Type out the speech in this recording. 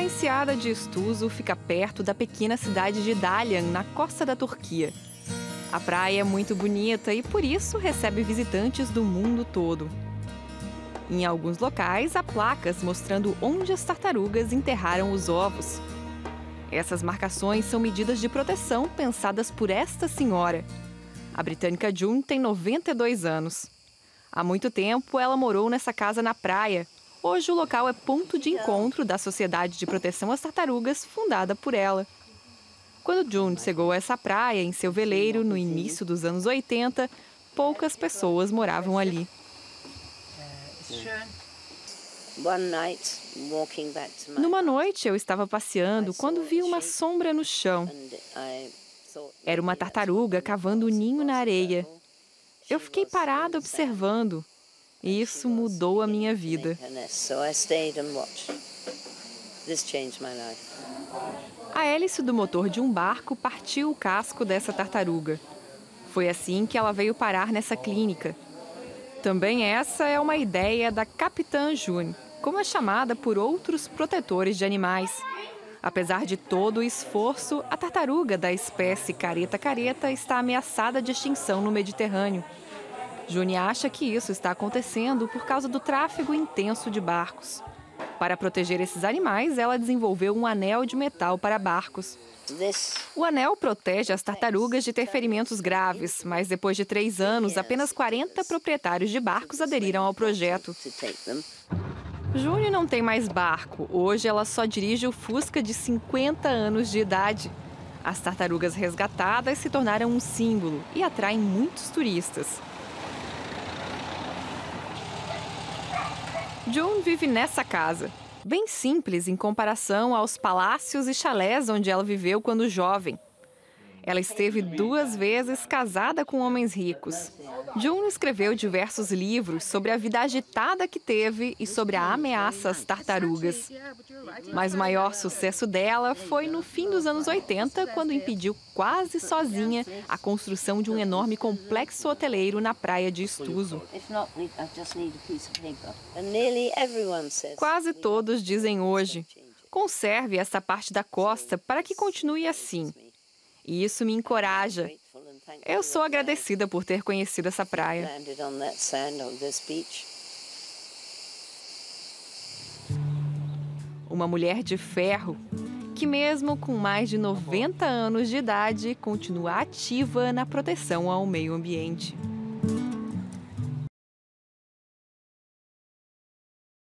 Enseada de Estuso fica perto da pequena cidade de Dalyan, na costa da Turquia. A praia é muito bonita e por isso recebe visitantes do mundo todo. Em alguns locais, há placas mostrando onde as tartarugas enterraram os ovos. Essas marcações são medidas de proteção pensadas por esta senhora. A britânica June tem 92 anos. Há muito tempo, ela morou nessa casa na praia. Hoje, o local é ponto de encontro da Sociedade de Proteção às Tartarugas, fundada por ela. Quando June chegou a essa praia em seu veleiro no início dos anos 80, poucas pessoas moravam ali. Numa noite, eu estava passeando quando vi uma sombra no chão. Era uma tartaruga cavando um ninho na areia. Eu fiquei parada observando. E isso mudou a minha vida. A hélice do motor de um barco partiu o casco dessa tartaruga. Foi assim que ela veio parar nessa clínica. Também essa é uma ideia da Capitã June, como é chamada por outros protetores de animais. Apesar de todo o esforço, a tartaruga da espécie careta-careta está ameaçada de extinção no Mediterrâneo. June acha que isso está acontecendo por causa do tráfego intenso de barcos. Para proteger esses animais, ela desenvolveu um anel de metal para barcos. O anel protege as tartarugas de ter ferimentos graves, mas depois de três anos, apenas 40 proprietários de barcos aderiram ao projeto. June não tem mais barco. Hoje ela só dirige o Fusca de 50 anos de idade. As tartarugas resgatadas se tornaram um símbolo e atraem muitos turistas. June vive nessa casa, bem simples em comparação aos palácios e chalés onde ela viveu quando jovem. Ela esteve duas vezes casada com homens ricos. June escreveu diversos livros sobre a vida agitada que teve e sobre a ameaça às tartarugas. Mas o maior sucesso dela foi no fim dos anos 80, quando impediu quase sozinha a construção de um enorme complexo hoteleiro na praia de Estuso. Quase todos dizem hoje: conserve essa parte da costa para que continue assim. E isso me encoraja. Eu sou agradecida por ter conhecido essa praia. Uma mulher de ferro que, mesmo com mais de 90 anos de idade, continua ativa na proteção ao meio ambiente.